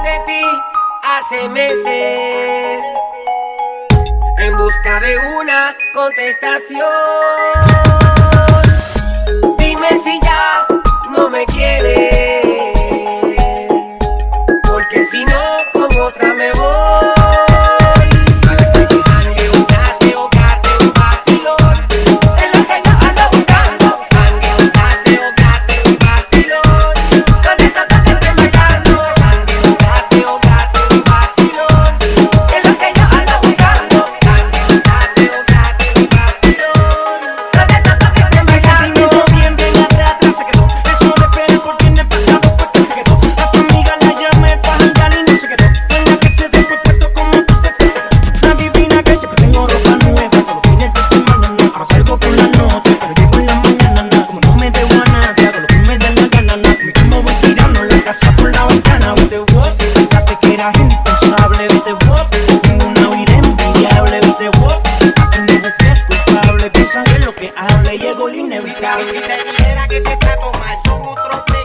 de ti hace meses en busca de una contestación. responsable, viste vos. Una vida envidiable, viste vos. Mi mujer es culpable, piensa en lo que hable, llegó lo inevitable. Si, si, se dijera que te trato mal, son otros tres.